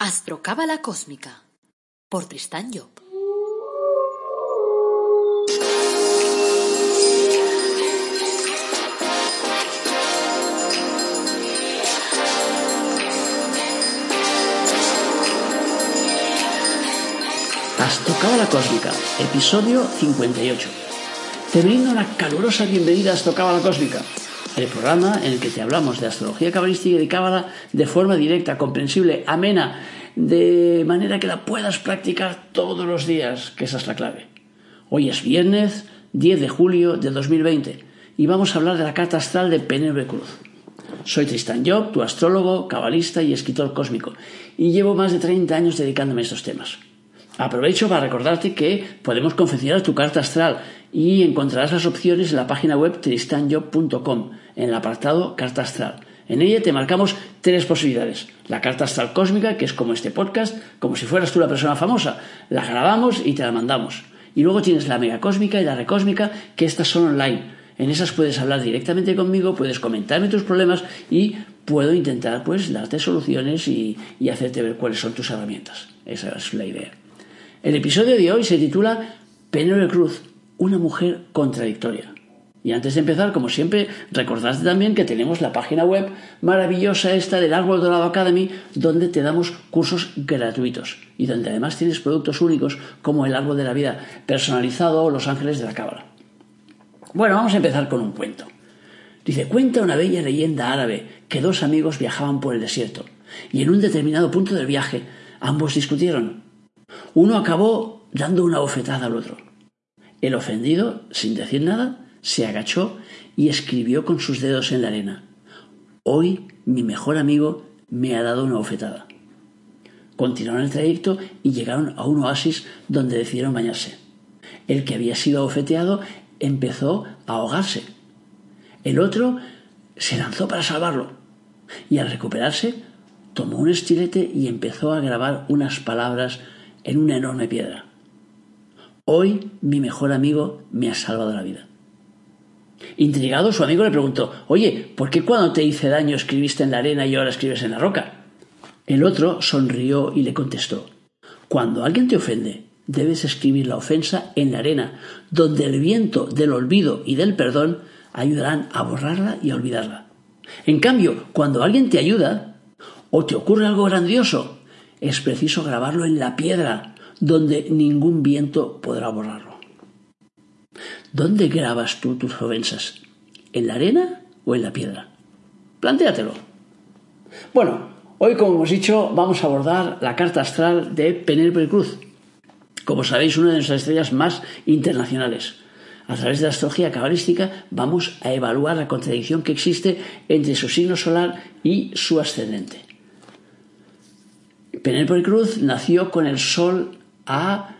Astrocábala Cósmica por Tristán Job. Astrocábala Cósmica, episodio 58. Te brindo una calurosa bienvenida a Astrocábala Cósmica, el programa en el que te hablamos de astrología cabalística y de cábala de forma directa, comprensible, amena, de manera que la puedas practicar todos los días, que esa es la clave. Hoy es viernes 10 de julio de 2020 y vamos a hablar de la carta astral de Penélope Cruz. Soy Tristan Job, tu astrólogo, cabalista y escritor cósmico, y llevo más de 30 años dedicándome a estos temas. Aprovecho para recordarte que podemos confeccionar tu carta astral y encontrarás las opciones en la página web tristanjob.com, en el apartado Carta Astral. En ella te marcamos tres posibilidades. La carta astral cósmica, que es como este podcast, como si fueras tú la persona famosa. La grabamos y te la mandamos. Y luego tienes la mega cósmica y la recósmica, que estas son online. En esas puedes hablar directamente conmigo, puedes comentarme tus problemas y puedo intentar pues darte soluciones y, hacerte ver cuáles son tus herramientas. Esa es la idea. El episodio de hoy se titula Penélope Cruz, una mujer contradictoria. Y antes de empezar, como siempre, recordad también que tenemos la página web maravillosa esta del Árbol Dorado Academy, donde te damos cursos gratuitos y donde además tienes productos únicos como el Árbol de la Vida personalizado o los Ángeles de la Cábala. Bueno, vamos a empezar con un cuento. Dice, cuenta una bella leyenda árabe que dos amigos viajaban por el desierto y en un determinado punto del viaje ambos discutieron uno acabó dando una bofetada al otro. El ofendido, sin decir nada, se agachó y escribió con sus dedos en la arena. Hoy mi mejor amigo me ha dado una bofetada. Continuaron el trayecto y llegaron a un oasis donde decidieron bañarse. El que había sido bofeteado empezó a ahogarse. El otro se lanzó para salvarlo y al recuperarse tomó un estilete y empezó a grabar unas palabras en una enorme piedra. Hoy mi mejor amigo me ha salvado la vida. Intrigado, su amigo le preguntó, Oye, ¿por qué cuando te hice daño escribiste en la arena y ahora escribes en la roca? El otro sonrió y le contestó, Cuando alguien te ofende, debes escribir la ofensa en la arena, donde el viento del olvido y del perdón ayudarán a borrarla y a olvidarla. En cambio, cuando alguien te ayuda, o te ocurre algo grandioso, es preciso grabarlo en la piedra, donde ningún viento podrá borrarlo. ¿Dónde grabas tú tus ofensas? ¿En la arena o en la piedra? Plantéatelo. Bueno, hoy, como hemos dicho, vamos a abordar la carta astral de Penélope Cruz. Como sabéis, una de nuestras estrellas más internacionales. A través de la astrología cabalística vamos a evaluar la contradicción que existe entre su signo solar y su ascendente. Penélope Cruz nació con el Sol a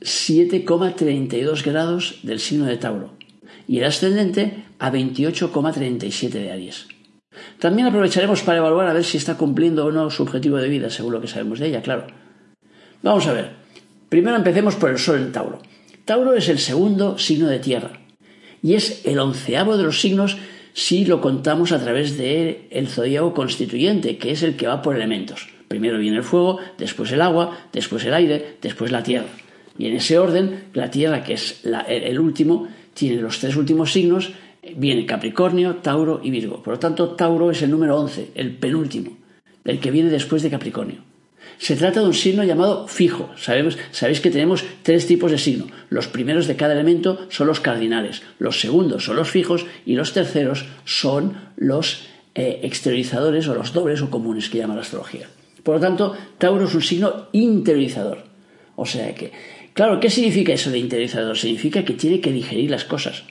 7,32 grados del signo de Tauro y el ascendente a 28,37 de Aries. También aprovecharemos para evaluar a ver si está cumpliendo o no su objetivo de vida, según lo que sabemos de ella, claro. Vamos a ver. Primero empecemos por el Sol en Tauro. Tauro es el segundo signo de tierra y es el onceavo de los signos si lo contamos a través del el constituyente, que es el que va por elementos. Primero viene el fuego, después el agua, después el aire, después la tierra. Y en ese orden, la tierra, que es el último, tiene los tres últimos signos, viene Capricornio, Tauro y Virgo. Por lo tanto, Tauro es el número 11, el penúltimo, el que viene después de Capricornio. Se trata de un signo llamado fijo. Sabemos, sabéis que tenemos tres tipos de signo. Los primeros de cada elemento son los cardinales, los segundos son los fijos y los terceros son los eh, exteriorizadores o los dobles o comunes que llama la astrología. Por lo tanto, Tauro es un signo interiorizador. O sea que, claro, ¿qué significa eso de interiorizador? Significa que tiene que digerir las cosas.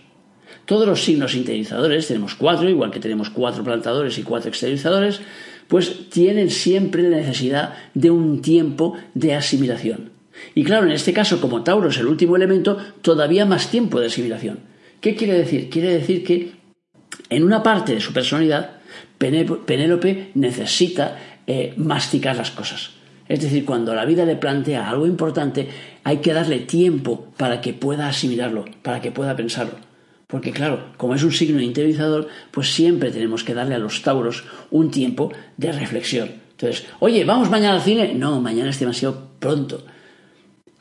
Todos los signos interiorizadores, tenemos cuatro, igual que tenemos cuatro plantadores y cuatro exteriorizadores, pues tienen siempre la necesidad de un tiempo de asimilación. Y claro, en este caso, como Tauro es el último elemento, todavía más tiempo de asimilación. ¿Qué quiere decir? Quiere decir que en una parte de su personalidad, Penélope necesita eh, masticar las cosas. Es decir, cuando la vida le plantea algo importante, hay que darle tiempo para que pueda asimilarlo, para que pueda pensarlo. Porque claro, como es un signo interiorizador, pues siempre tenemos que darle a los tauros un tiempo de reflexión. Entonces oye, ¿vamos mañana al cine? No, mañana es demasiado pronto,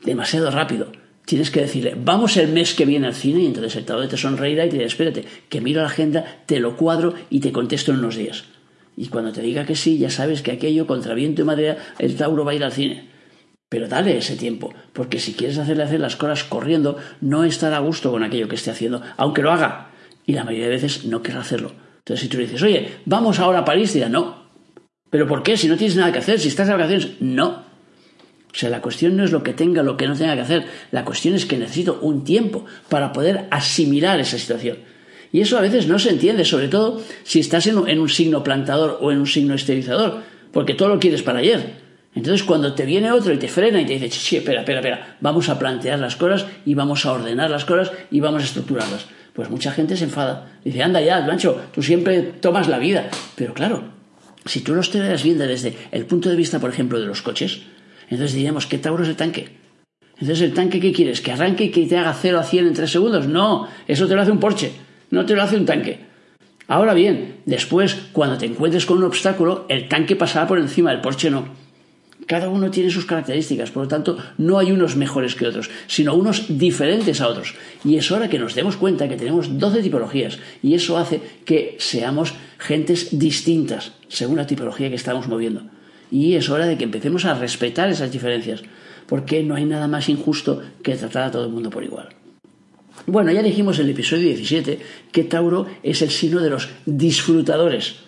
demasiado rápido. Tienes que decirle, vamos el mes que viene al cine y entonces el Tauro te sonreirá y te dirá, espérate, que miro la agenda, te lo cuadro y te contesto en unos días. Y cuando te diga que sí, ya sabes que aquello, contra viento y madera, el Tauro va a ir al cine. Pero dale ese tiempo, porque si quieres hacerle hacer las cosas corriendo, no estará a gusto con aquello que esté haciendo, aunque lo haga. Y la mayoría de veces no querrá hacerlo. Entonces, si tú le dices, oye, vamos ahora a París, dirá, no. ¿Pero por qué? Si no tienes nada que hacer, si estás de vacaciones, no. O sea, la cuestión no es lo que tenga, lo que no tenga que hacer. La cuestión es que necesito un tiempo para poder asimilar esa situación. Y eso a veces no se entiende, sobre todo si estás en un, signo plantador o en un signo esterilizador, porque todo lo quieres para ayer. Entonces, cuando te viene otro y te frena y te dice, sí, espera, espera, espera, vamos a plantear las cosas y vamos a ordenar las cosas y vamos a estructurarlas. Pues mucha gente se enfada. Dice, anda ya, Blancho, tú siempre tomas la vida. Pero claro, si tú lo estuvieras viendo desde el punto de vista, por ejemplo, de los coches, entonces diríamos, ¿qué Tauro es el tanque? Entonces, ¿el tanque qué quieres? ¿Que arranque y que te haga 0 a 100 en 3 segundos? No, eso te lo hace un Porsche, no te lo hace un tanque. Ahora bien, después, cuando te encuentres con un obstáculo, el tanque pasará por encima, del Porsche no. Cada uno tiene sus características, por lo tanto, no hay unos mejores que otros, sino unos diferentes a otros. Y es hora que nos demos cuenta que tenemos 12 tipologías y eso hace que seamos gentes distintas según la tipología que estamos moviendo. Y es hora de que empecemos a respetar esas diferencias, porque no hay nada más injusto que tratar a todo el mundo por igual. Bueno, ya dijimos en el episodio 17 que Tauro es el signo de los disfrutadores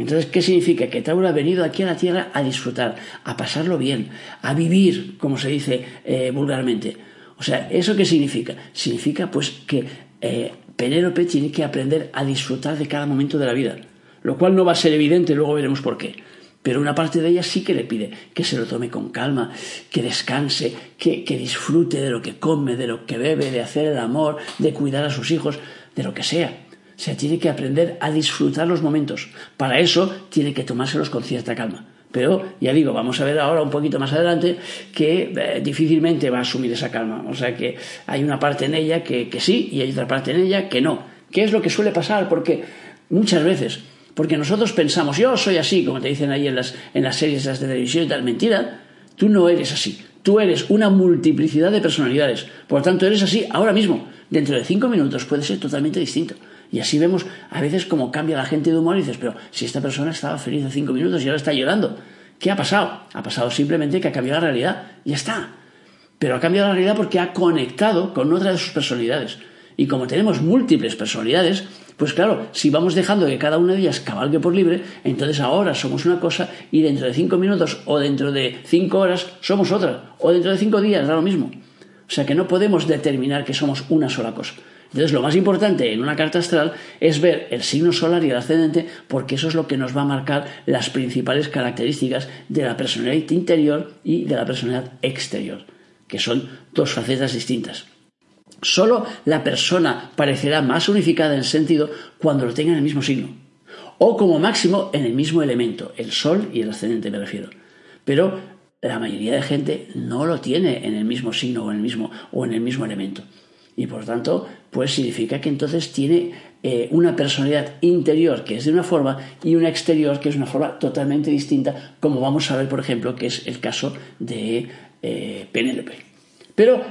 entonces, ¿qué significa? Que Tauro ha venido aquí a la Tierra a disfrutar, a pasarlo bien, a vivir, como se dice eh, vulgarmente. O sea, ¿eso qué significa? Significa pues que eh, Penélope tiene que aprender a disfrutar de cada momento de la vida, lo cual no va a ser evidente, luego veremos por qué. Pero una parte de ella sí que le pide que se lo tome con calma, que descanse, que disfrute de lo que come, de lo que bebe, de hacer el amor, de cuidar a sus hijos, de lo que sea se tiene que aprender a disfrutar los momentos. Para eso tiene que tomárselos con cierta calma. Pero ya digo, vamos a ver ahora un poquito más adelante que eh, difícilmente va a asumir esa calma. O sea que hay una parte en ella que, sí y hay otra parte en ella que no. ¿Qué es lo que suele pasar? Porque muchas veces, porque nosotros pensamos, yo soy así, como te dicen ahí en las, en las series de televisión y tal, mentira, tú no eres así. Tú eres una multiplicidad de personalidades. Por lo tanto, eres así ahora mismo. Dentro de cinco minutos puede ser totalmente distinto. Y así vemos a veces cómo cambia la gente de humor y dices, pero si esta persona estaba feliz hace cinco minutos y ahora está llorando, ¿qué ha pasado? Ha pasado simplemente que ha cambiado la realidad. Ya está. Pero ha cambiado la realidad porque ha conectado con otra de sus personalidades. Y como tenemos múltiples personalidades, pues claro, si vamos dejando que cada una de ellas cabalgue por libre, entonces ahora somos una cosa y dentro de cinco minutos o dentro de cinco horas somos otra. O dentro de cinco días da lo mismo. O sea que no podemos determinar que somos una sola cosa. Entonces, lo más importante en una carta astral es ver el signo solar y el ascendente, porque eso es lo que nos va a marcar las principales características de la personalidad interior y de la personalidad exterior, que son dos facetas distintas. Solo la persona parecerá más unificada en sentido cuando lo tenga en el mismo signo, o como máximo en el mismo elemento, el sol y el ascendente me refiero. Pero la mayoría de gente no lo tiene en el mismo signo o en el mismo, o en el mismo elemento y por tanto, pues significa que entonces tiene eh, una personalidad interior que es de una forma y una exterior que es una forma totalmente distinta, como vamos a ver, por ejemplo, que es el caso de eh, Penélope. Pero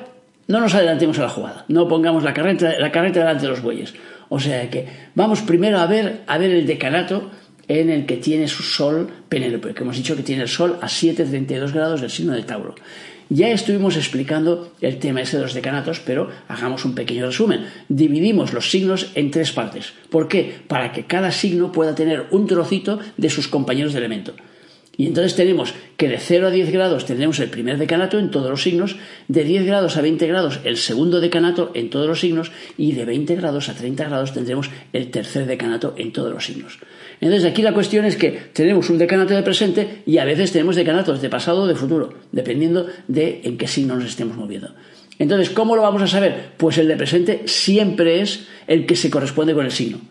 no nos adelantemos a la jugada, no pongamos la carreta, la delante de los bueyes. O sea que vamos primero a ver, a ver el decanato en el que tiene su sol Penélope, que hemos dicho que tiene el sol a 7,32 grados del signo de Tauro. Ya estuvimos explicando el tema ese de los decanatos, pero hagamos un pequeño resumen. Dividimos los signos en tres partes. ¿Por qué? Para que cada signo pueda tener un trocito de sus compañeros de elemento. Y entonces tenemos que de 0 a 10 grados tendremos el primer decanato en todos los signos, de 10 grados a 20 grados el segundo decanato en todos los signos y de 20 grados a 30 grados tendremos el tercer decanato en todos los signos. Entonces aquí la cuestión es que tenemos un decanato de presente y a veces tenemos decanatos de pasado o de futuro, dependiendo de en qué signo nos estemos moviendo. Entonces, ¿cómo lo vamos a saber? Pues el de presente siempre es el que se corresponde con el signo.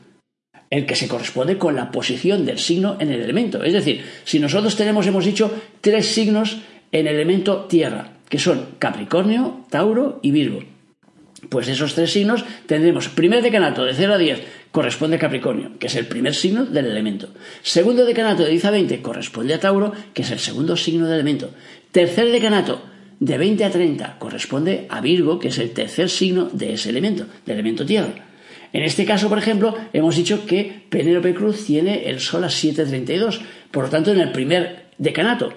El que se corresponde con la posición del signo en el elemento. Es decir, si nosotros tenemos, hemos dicho, tres signos en el elemento tierra, que son Capricornio, Tauro y Virgo. Pues esos tres signos tendremos primer decanato de 0 a 10 corresponde a Capricornio, que es el primer signo del elemento. Segundo decanato de 10 a 20 corresponde a Tauro, que es el segundo signo del elemento. Tercer decanato de 20 a 30 corresponde a Virgo, que es el tercer signo de ese elemento, del elemento tierra. En este caso, por ejemplo, hemos dicho que Penélope Cruz tiene el Sol a 7.32, por lo tanto en el primer decanato.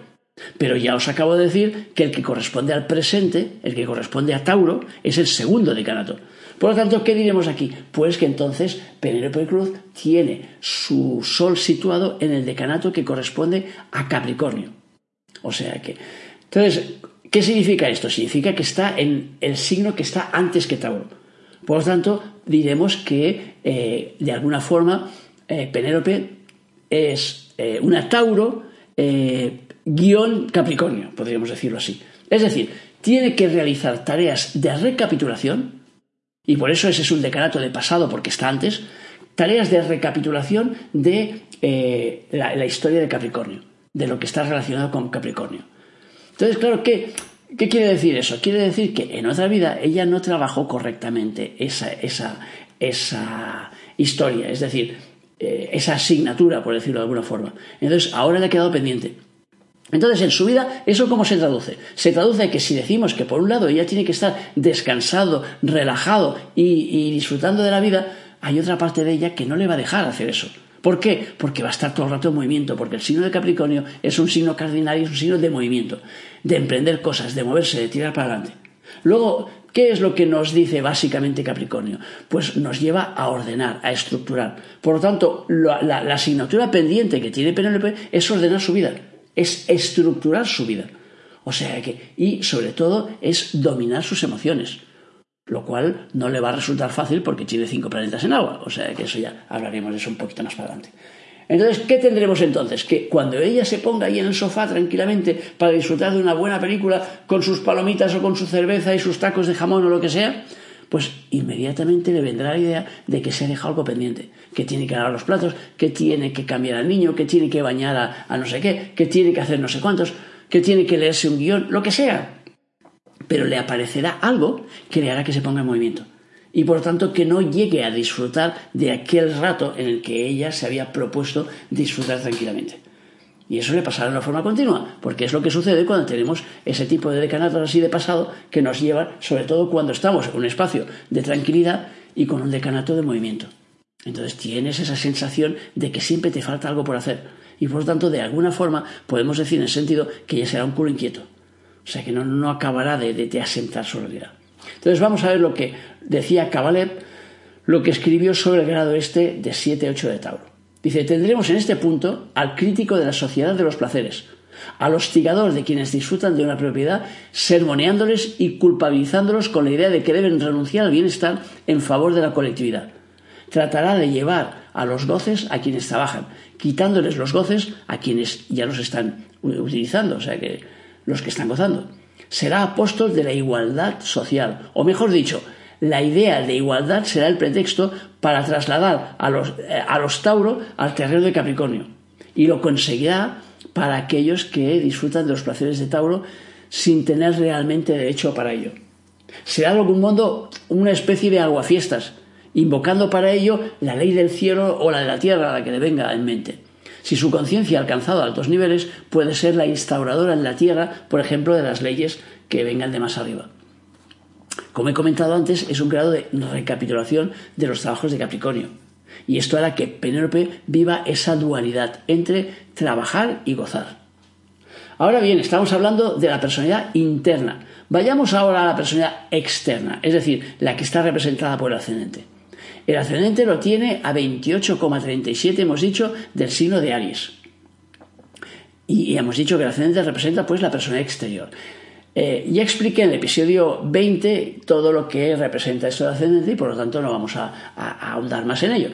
Pero ya os acabo de decir que el que corresponde al presente, el que corresponde a Tauro, es el segundo decanato. Por lo tanto, ¿qué diremos aquí? Pues que entonces Penélope Cruz tiene su Sol situado en el decanato que corresponde a Capricornio. O sea que. Entonces, ¿qué significa esto? Significa que está en el signo que está antes que Tauro. Por lo tanto, diremos que eh, de alguna forma eh, Penélope es eh, una Tauro guion Capricornio, podríamos decirlo así. Es decir, tiene que realizar tareas de recapitulación, y por eso ese es un decanato de pasado porque está antes, tareas de recapitulación de la, historia de Capricornio, de lo que está relacionado con Capricornio. Entonces, claro, que ¿Qué quiere decir eso? Quiere decir que en otra vida ella no trabajó correctamente esa, esa, esa historia, es decir, eh, esa asignatura, por decirlo de alguna forma. Entonces, ahora le ha quedado pendiente. Entonces, en su vida, ¿eso cómo se traduce? Se traduce que si decimos que por un lado ella tiene que estar descansado, relajado y disfrutando de la vida, hay otra parte de ella que no le va a dejar hacer eso. ¿Por qué? Porque va a estar todo el rato en movimiento, porque el signo de Capricornio es un signo cardinal y es un signo de movimiento, de emprender cosas, de moverse, de tirar para adelante. Luego, ¿qué es lo que nos dice básicamente Capricornio? Pues nos lleva a ordenar, a estructurar. Por lo tanto, la, asignatura pendiente que tiene Penélope es ordenar su vida, es estructurar su vida. O sea que, y sobre todo, es dominar sus emociones lo cual no le va a resultar fácil porque tiene cinco planetas en agua. O sea que eso ya hablaremos de eso un poquito más para adelante. Entonces, ¿qué tendremos entonces? Que cuando ella se ponga ahí en el sofá tranquilamente para disfrutar de una buena película con sus palomitas o con su cerveza y sus tacos de jamón o lo que sea, pues inmediatamente le vendrá la idea de que se ha dejado algo pendiente, que tiene que lavar los platos, que tiene que cambiar al niño, que tiene que bañar a, a no sé qué, que tiene que hacer no sé cuántos, que tiene que leerse un guion, lo que sea pero le aparecerá algo que le hará que se ponga en movimiento. Y por lo tanto que no llegue a disfrutar de aquel rato en el que ella se había propuesto disfrutar tranquilamente. Y eso le pasará de una forma continua, porque es lo que sucede cuando tenemos ese tipo de decanatos así de pasado que nos llevan, sobre todo cuando estamos en un espacio de tranquilidad y con un decanato de movimiento. Entonces tienes esa sensación de que siempre te falta algo por hacer. Y por lo tanto, de alguna forma, podemos decir en el sentido que ya será un culo inquieto. O sea que no, acabará de, de, asentar su realidad. Entonces vamos a ver lo que decía Kabalev, lo que escribió sobre el grado este de 7-8 de Tauro. Dice, tendremos en este punto al crítico de la sociedad de los placeres, al hostigador de quienes disfrutan de una propiedad, sermoneándoles y culpabilizándolos con la idea de que deben renunciar al bienestar en favor de la colectividad. Tratará de llevar a los goces a quienes trabajan, quitándoles los goces a quienes ya los están utilizando. O sea que los que están gozando. Será apóstol de la igualdad social, o mejor dicho, la idea de igualdad será el pretexto para trasladar a los, eh, a los Tauro al terreno de Capricornio. Y lo conseguirá para aquellos que disfrutan de los placeres de Tauro sin tener realmente derecho para ello. Será de algún modo una especie de aguafiestas, invocando para ello la ley del cielo o la de la tierra a la que le venga en mente. Si su conciencia ha alcanzado altos niveles, puede ser la instauradora en la Tierra, por ejemplo, de las leyes que vengan de más arriba. Como he comentado antes, es un grado de recapitulación de los trabajos de Capricornio. Y esto hará que Penélope viva esa dualidad entre trabajar y gozar. Ahora bien, estamos hablando de la personalidad interna. Vayamos ahora a la personalidad externa, es decir, la que está representada por el ascendente. El ascendente lo tiene a 28,37, hemos dicho, del signo de Aries. Y, hemos dicho que el ascendente representa pues la persona exterior. Eh, ya expliqué en el episodio 20 todo lo que representa esto del ascendente y por lo tanto no vamos a, ahondar más en ello.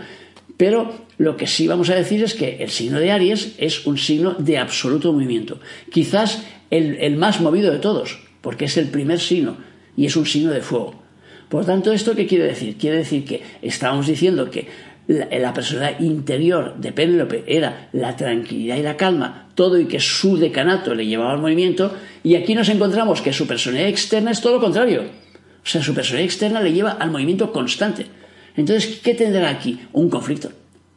Pero lo que sí vamos a decir es que el signo de Aries es un signo de absoluto movimiento. Quizás el más movido de todos, porque es el primer signo y es un signo de fuego. Por tanto, ¿esto qué quiere decir? Quiere decir que estábamos diciendo que la, personalidad interior de Penélope era la tranquilidad y la calma, todo y que su decanato le llevaba al movimiento, y aquí nos encontramos que su personalidad externa es todo lo contrario. O sea, su personalidad externa le lleva al movimiento constante. Entonces, ¿qué tendrá aquí? Un conflicto.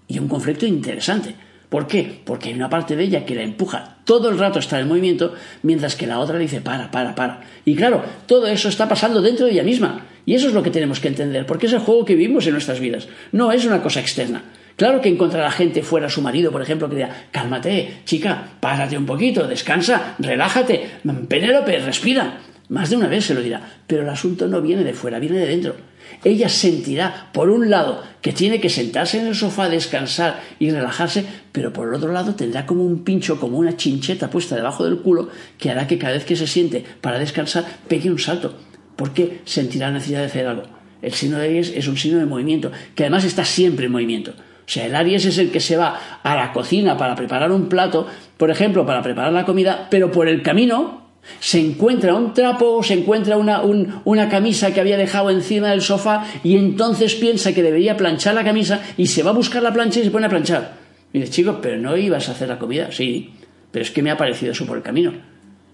Y un conflicto interesante. ¿Por qué? Porque hay una parte de ella que la empuja todo el rato a estar en movimiento, mientras que la otra le dice para, para, para. Y claro, todo eso está pasando dentro de ella misma. Y eso es lo que tenemos que entender, porque es el juego que vivimos en nuestras vidas. No es una cosa externa. Claro que encontrará gente fuera su marido, por ejemplo, que diga, cálmate, chica, párate un poquito, descansa, relájate, Penélope, respira. Más de una vez se lo dirá, pero el asunto no viene de fuera, viene de dentro. Ella sentirá, por un lado, que tiene que sentarse en el sofá, descansar y relajarse, pero por el otro lado tendrá como un pincho, como una chincheta puesta debajo del culo, que hará que cada vez que se siente para descansar pegue un salto, porque sentirá la necesidad de hacer algo. El signo de Aries es un signo de movimiento, que además está siempre en movimiento. O sea, el Aries es el que se va a la cocina para preparar un plato, por ejemplo, para preparar la comida, pero por el camino se encuentra un trapo, se encuentra una, una, camisa que había dejado encima del sofá y entonces piensa que debería planchar la camisa y se va a buscar la plancha y se pone a planchar. Y dice, chico, pero no ibas a hacer la comida. Sí, pero es que me ha parecido eso por el camino.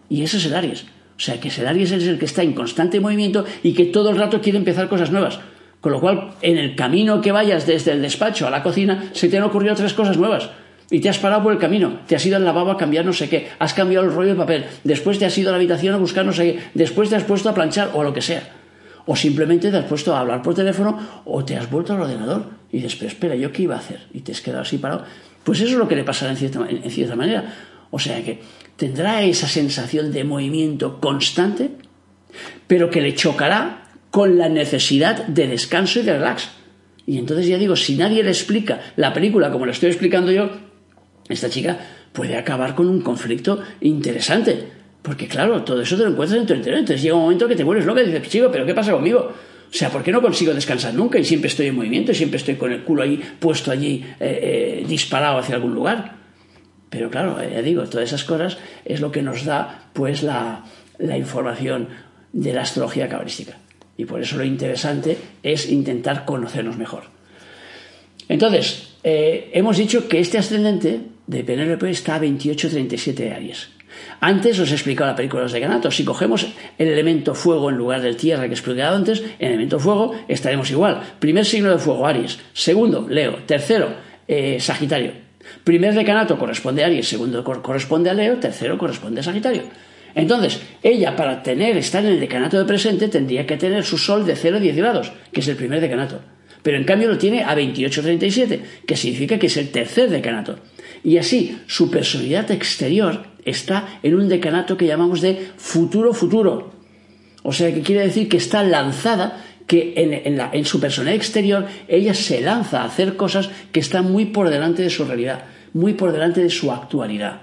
Y ese es el Aries. O sea, que Aries es el que está en constante movimiento y que todo el rato quiere empezar cosas nuevas. Con lo cual, en el camino que vayas desde el despacho a la cocina, se te han ocurrido tres cosas nuevas y te has parado por el camino, te has ido al lavabo a cambiar no sé qué, has cambiado el rollo de papel, después te has ido a la habitación a buscar no sé qué, después te has puesto a planchar o lo que sea. O simplemente te has puesto a hablar por teléfono o te has vuelto al ordenador y dices, espera, ¿yo qué iba a hacer? Y te has quedado así parado. Pues eso es lo que le pasará en en cierta manera. O sea que tendrá esa sensación de movimiento constante, pero que le chocará con la necesidad de descanso y de relax. Y entonces ya digo, si nadie le explica la película como la estoy explicando yo, esta chica puede acabar con un conflicto interesante. Porque claro, todo eso te lo encuentras en tu interior. Entonces llega un momento que te vuelves loca y dices, chico, pero ¿qué pasa conmigo? O sea, ¿por qué no consigo descansar nunca y siempre estoy en movimiento y siempre estoy con el culo ahí puesto allí eh, eh, disparado hacia algún lugar? Pero claro, ya digo, todas esas cosas es lo que nos da pues la, la información de la astrología cabalística. Y por eso lo interesante es intentar conocernos mejor. Entonces, eh, hemos dicho que este ascendente de Penélope está a 28-37 Aries. Antes os he explicado la película de decanatos. Si cogemos el elemento fuego en lugar del tierra que he antes, en el elemento fuego estaremos igual. Primer signo de fuego, Aries. Segundo, Leo. Tercero, eh, Sagitario. Primer decanato corresponde a Aries, segundo corresponde a Leo, tercero corresponde a Sagitario. Entonces, ella para tener, estar en el decanato de presente, tendría que tener su sol de 0 a 10 grados, que es el primer decanato. Pero en cambio lo tiene a 28-37, que significa que es el tercer decanato. Y así, su personalidad exterior está en un decanato que llamamos de futuro-futuro. O sea, que quiere decir que está lanzada, que en, en su personalidad exterior ella se lanza a hacer cosas que están muy por delante de su realidad, muy por delante de su actualidad.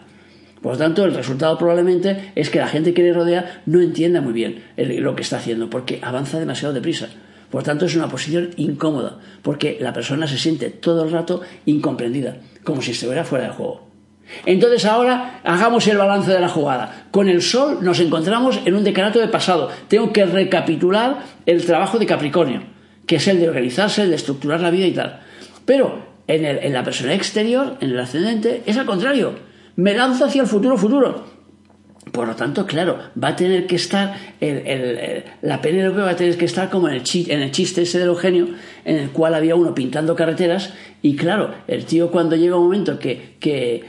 Por lo tanto, el resultado probablemente es que la gente que le rodea no entienda muy bien lo que está haciendo, porque avanza demasiado deprisa. Por tanto, es una posición incómoda, porque la persona se siente todo el rato incomprendida, como si estuviera fuera de juego. Entonces ahora hagamos el balance de la jugada. Con el Sol nos encontramos en un decanato de pasado. Tengo que recapitular el trabajo de Capricornio, que es el de organizarse, el de estructurar la vida y tal. Pero en, en la persona exterior, en el ascendente, es al contrario me lanzo hacia el futuro futuro. Por lo tanto, claro, va a tener que estar, el, la Penélope va a tener que estar como en el, chiste, en el chiste ese de Eugenio, en el cual había uno pintando carreteras, y claro, el tío cuando llega un momento que, que,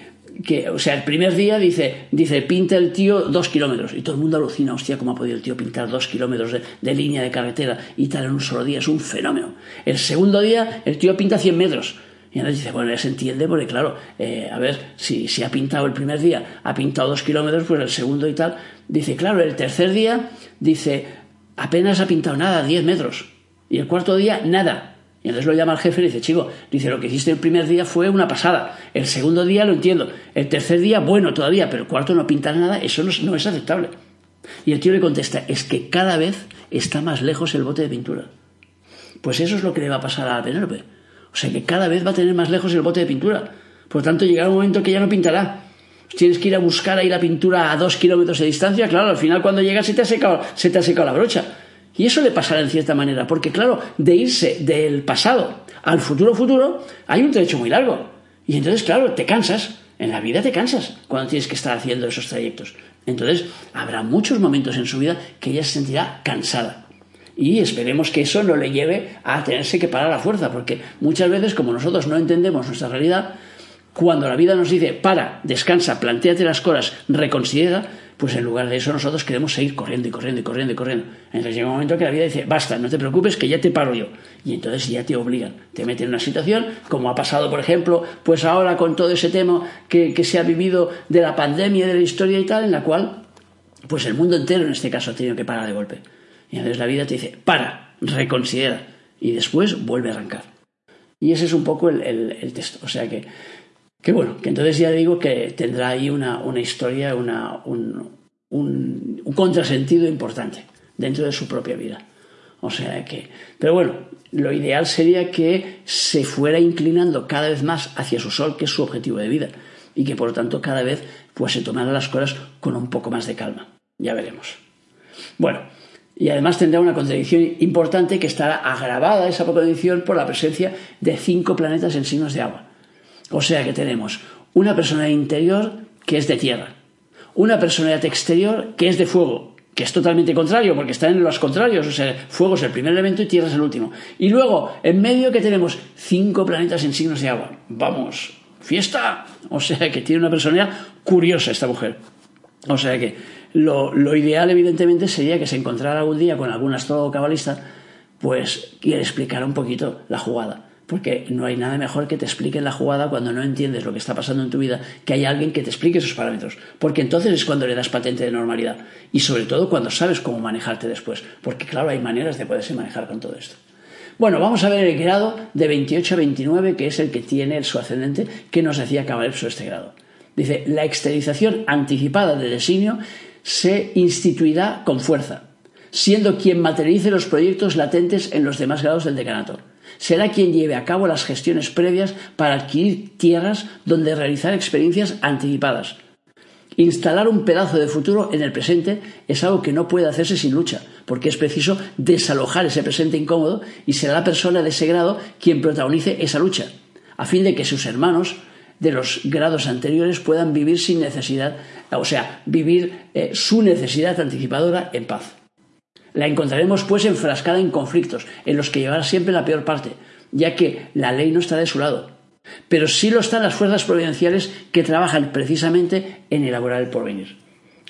o sea, el primer día dice, dice, pinta el tío dos kilómetros, y todo el mundo alucina, hostia, ¿cómo ha podido el tío pintar dos kilómetros de, línea de carretera y tal en un solo día? Es un fenómeno. El segundo día, el tío pinta 100 metros. Y entonces dice, bueno, se entiende porque, claro, eh, a ver, si, si ha pintado el primer día, ha pintado dos kilómetros, pues el segundo y tal. Dice, claro, el tercer día, dice, apenas ha pintado nada, diez metros. Y el cuarto día, nada. Y entonces lo llama al jefe y dice, chico, dice, lo que hiciste el primer día fue una pasada. El segundo día lo entiendo. El tercer día, bueno todavía, pero el cuarto no pintar nada, eso no, es aceptable. Y el tío le contesta, es que cada vez está más lejos el bote de pintura. Pues eso es lo que le va a pasar a Penélope. O sea que cada vez va a tener más lejos el bote de pintura. Por lo tanto, llegará un momento que ya no pintará. Tienes que ir a buscar ahí la pintura a dos kilómetros de distancia. Claro, al final cuando llegas se te ha se te ha secado la brocha. Y eso le pasará en cierta manera, porque claro, de irse del pasado al futuro futuro hay un trecho muy largo. Y entonces, claro, te cansas. En la vida te cansas cuando tienes que estar haciendo esos trayectos. Entonces, habrá muchos momentos en su vida que ella se sentirá cansada. Y esperemos que eso no le lleve a tenerse que parar a fuerza, porque muchas veces, como nosotros no entendemos nuestra realidad, cuando la vida nos dice para, descansa, planteate las cosas, reconsidera, pues en lugar de eso nosotros queremos seguir corriendo y corriendo y corriendo y corriendo. Entonces llega un momento que la vida dice, basta, no te preocupes, que ya te paro yo. Y entonces ya te obligan, te meten en una situación, como ha pasado, por ejemplo, pues ahora con todo ese tema que, que se ha vivido de la pandemia, de la historia y tal, en la cual, pues el mundo entero en este caso ha tenido que parar de golpe. Y entonces la vida te dice, para, reconsidera, y después vuelve a arrancar. Y ese es un poco el, el texto. O sea que que bueno, que entonces ya digo que tendrá ahí una, historia, una, un, un, contrasentido importante dentro de su propia vida. O sea que, pero bueno, lo ideal sería que se fuera inclinando cada vez más hacia su sol, que es su objetivo de vida, y que por lo tanto cada vez pues se tomara las cosas con un poco más de calma. Ya veremos. Bueno, y además tendrá una contradicción importante que estará agravada esa contradicción por la presencia de cinco planetas en signos de agua. O sea que tenemos una personalidad interior que es de tierra, una personalidad exterior que es de fuego, que es totalmente contrario, porque están en los contrarios, o sea, fuego es el primer elemento y tierra es el último. Y luego, en medio que tenemos cinco planetas en signos de agua. Vamos, fiesta. O sea que tiene una personalidad curiosa esta mujer. O sea que lo, lo ideal, evidentemente, sería que se encontrara algún día con algún astrólogo cabalista, pues, y le explicara un poquito la jugada porque no hay nada mejor que te explique la jugada cuando no entiendes lo que está pasando en tu vida, que hay alguien que te explique esos parámetros, porque entonces es cuando le das patente de normalidad y sobre todo cuando sabes cómo manejarte después, porque claro, hay maneras de poderse manejar con todo esto. Bueno, vamos a ver el grado de 28 a 29, que es el que tiene su ascendente, que nos decía Cabalepso este grado. Dice, la exteriorización anticipada del designio se instituirá con fuerza, siendo quien materialice los proyectos latentes en los demás grados del decanato será quien lleve a cabo las gestiones previas para adquirir tierras donde realizar experiencias anticipadas. Instalar un pedazo de futuro en el presente es algo que no puede hacerse sin lucha, porque es preciso desalojar ese presente incómodo y será la persona de ese grado quien protagonice esa lucha, a fin de que sus hermanos de los grados anteriores puedan vivir sin necesidad, o sea, vivir eh, su necesidad anticipadora en paz. La encontraremos pues enfrascada en conflictos, en los que llevará siempre la peor parte, ya que la ley no está de su lado. Pero sí lo están las fuerzas providenciales que trabajan precisamente en elaborar el porvenir.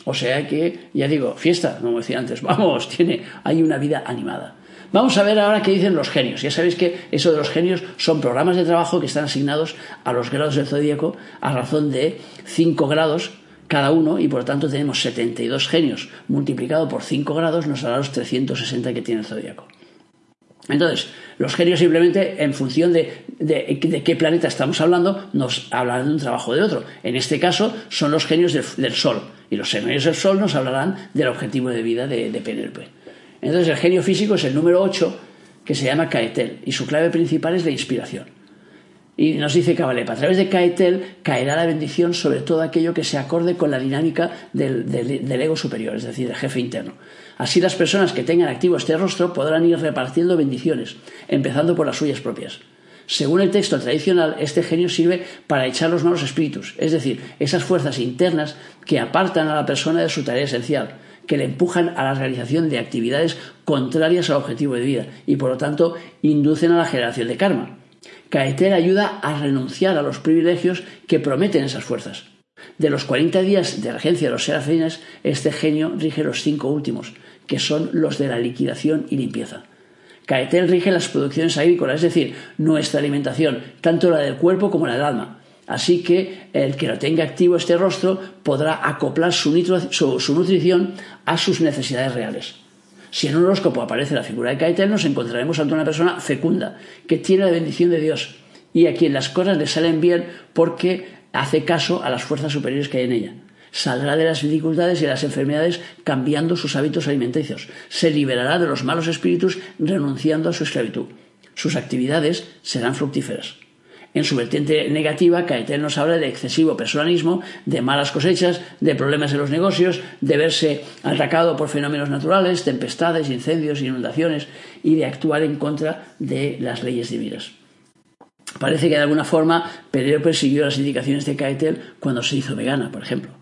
O sea que, ya digo, fiesta, como decía antes, vamos, tiene, hay una vida animada. Vamos a ver ahora qué dicen los genios. Ya sabéis que eso de los genios son programas de trabajo que están asignados a los grados del zodíaco a razón de cinco grados cada uno y por lo tanto tenemos 72 genios multiplicado por 5 grados nos dará los 360 que tiene el zodíaco. Entonces, los genios simplemente en función de, qué planeta estamos hablando nos hablarán de un trabajo de otro. En este caso son los genios del, Sol y los genios del Sol nos hablarán del objetivo de vida de, de Penélope. Entonces el genio físico es el número 8 que se llama Caetel y su clave principal es la inspiración. Y nos dice Cabalepa, a través de Caetel caerá la bendición sobre todo aquello que se acorde con la dinámica del, ego superior, es decir, del jefe interno. Así las personas que tengan activo este rostro podrán ir repartiendo bendiciones, empezando por las suyas propias. Según el texto tradicional, este genio sirve para echar los malos espíritus, es decir, esas fuerzas internas que apartan a la persona de su tarea esencial, que le empujan a la realización de actividades contrarias al objetivo de vida y por lo tanto inducen a la generación de karma. Caetel ayuda a renunciar a los privilegios que prometen esas fuerzas. De los 40 días de regencia de los serafines, este genio rige los cinco últimos, que son los de la liquidación y limpieza. Caetel rige las producciones agrícolas, es decir, nuestra alimentación, tanto la del cuerpo como la del alma. Así que el que lo tenga activo este rostro podrá acoplar su nutrición a sus necesidades reales. Si en un horóscopo aparece la figura de Caetel, nos encontraremos ante una persona fecunda, que tiene la bendición de Dios y a quien las cosas le salen bien porque hace caso a las fuerzas superiores que hay en ella. Saldrá de las dificultades y de las enfermedades cambiando sus hábitos alimenticios. Se liberará de los malos espíritus renunciando a su esclavitud. Sus actividades serán fructíferas. En su vertiente negativa, Caetel nos habla de excesivo personalismo, de malas cosechas, de problemas en los negocios, de verse atacado por fenómenos naturales, tempestades, incendios, inundaciones y de actuar en contra de las leyes divinas. Parece que de alguna forma Pedro persiguió las indicaciones de Caetel cuando se hizo vegana, por ejemplo.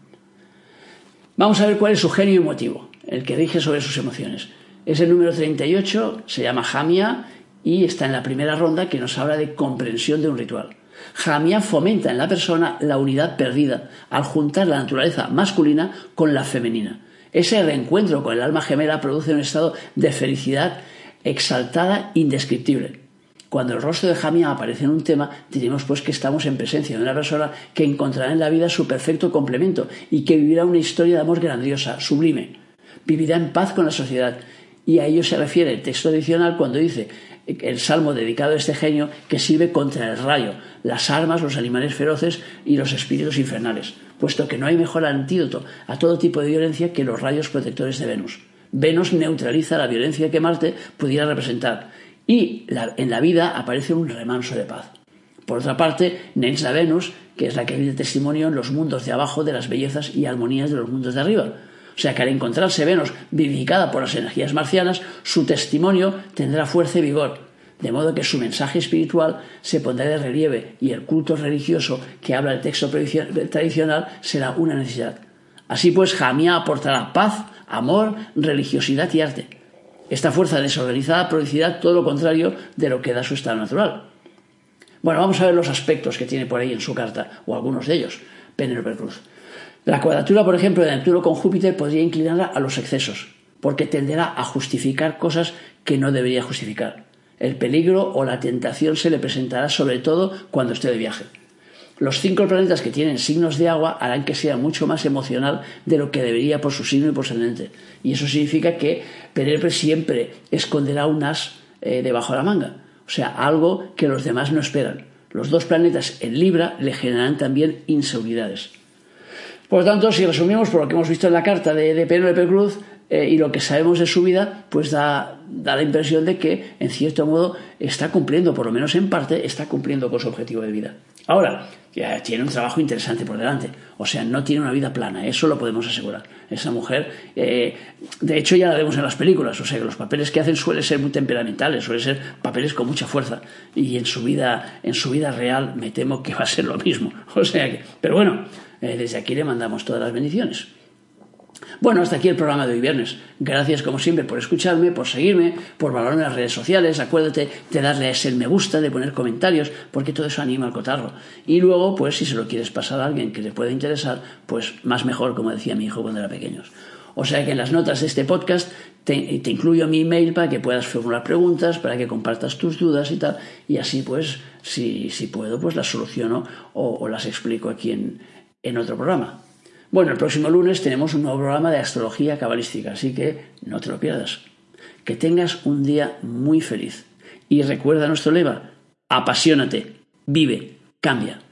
Vamos a ver cuál es su genio emotivo, el que rige sobre sus emociones. Es el número 38, se llama Jamia y está en la primera ronda que nos habla de comprensión de un ritual. Jamia fomenta en la persona la unidad perdida al juntar la naturaleza masculina con la femenina. Ese reencuentro con el alma gemela produce un estado de felicidad exaltada indescriptible. Cuando el rostro de Jamia aparece en un tema, diremos pues que estamos en presencia de una persona que encontrará en la vida su perfecto complemento y que vivirá una historia de amor grandiosa, sublime. Vivirá en paz con la sociedad. Y a ello se refiere el texto adicional cuando dice el salmo dedicado a este genio que sirve contra el rayo, las armas, los animales feroces y los espíritus infernales, puesto que no hay mejor antídoto a todo tipo de violencia que los rayos protectores de Venus. Venus neutraliza la violencia que Marte pudiera representar y en la vida aparece un remanso de paz. Por otra parte, Nens la Venus, que es la que rinde testimonio en los mundos de abajo de las bellezas y armonías de los mundos de arriba. O sea que al encontrarse Venus vivificada por las energías marcianas, su testimonio tendrá fuerza y vigor, de modo que su mensaje espiritual se pondrá de relieve y el culto religioso que habla el texto tradicional será una necesidad. Así pues, Jamia aportará paz, amor, religiosidad y arte. Esta fuerza desorganizada producirá todo lo contrario de lo que da su estado natural. Bueno, vamos a ver los aspectos que tiene por ahí en su carta, o algunos de ellos, Penélope Cruz. La cuadratura, por ejemplo, de Neptuno con Júpiter podría inclinarla a los excesos, porque tenderá a justificar cosas que no debería justificar. El peligro o la tentación se le presentará sobre todo cuando esté de viaje. Los cinco planetas que tienen signos de agua harán que sea mucho más emocional de lo que debería por su signo y por su ascendente. Y eso significa que Penélope siempre esconderá un as eh, debajo de la manga. O sea, algo que los demás no esperan. Los dos planetas en Libra le generarán también inseguridades. Por lo tanto, si resumimos por lo que hemos visto en la carta de, de Penélope Cruz eh, y lo que sabemos de su vida, pues da, da, la impresión de que, en cierto modo, está cumpliendo, por lo menos en parte, está cumpliendo con su objetivo de vida. Ahora, ya tiene un trabajo interesante por delante. O sea, no tiene una vida plana, eso lo podemos asegurar. Esa mujer, eh, de hecho, ya la vemos en las películas. O sea, que los papeles que hacen suelen ser muy temperamentales, suelen ser papeles con mucha fuerza. Y en su vida, en su vida real, me temo que va a ser lo mismo. O sea que, pero bueno, eh, desde aquí le mandamos todas las bendiciones. Bueno, hasta aquí el programa de hoy viernes. Gracias como siempre por escucharme, por seguirme, por valorarme en las redes sociales. Acuérdate de darle ese me gusta, de poner comentarios, porque todo eso anima al cotarro. Y luego, pues si se lo quieres pasar a alguien que le pueda interesar, pues más mejor, como decía mi hijo cuando era pequeño. O sea que en las notas de este podcast te, incluyo mi email para que puedas formular preguntas, para que compartas tus dudas y tal. Y así, pues, si, si puedo, pues las soluciono o, o las explico aquí en, en otro programa. Bueno, el próximo lunes tenemos un nuevo programa de astrología cabalística, así que no te lo pierdas. Que tengas un día muy feliz. Y recuerda nuestro lema, apasionate, vive, cambia.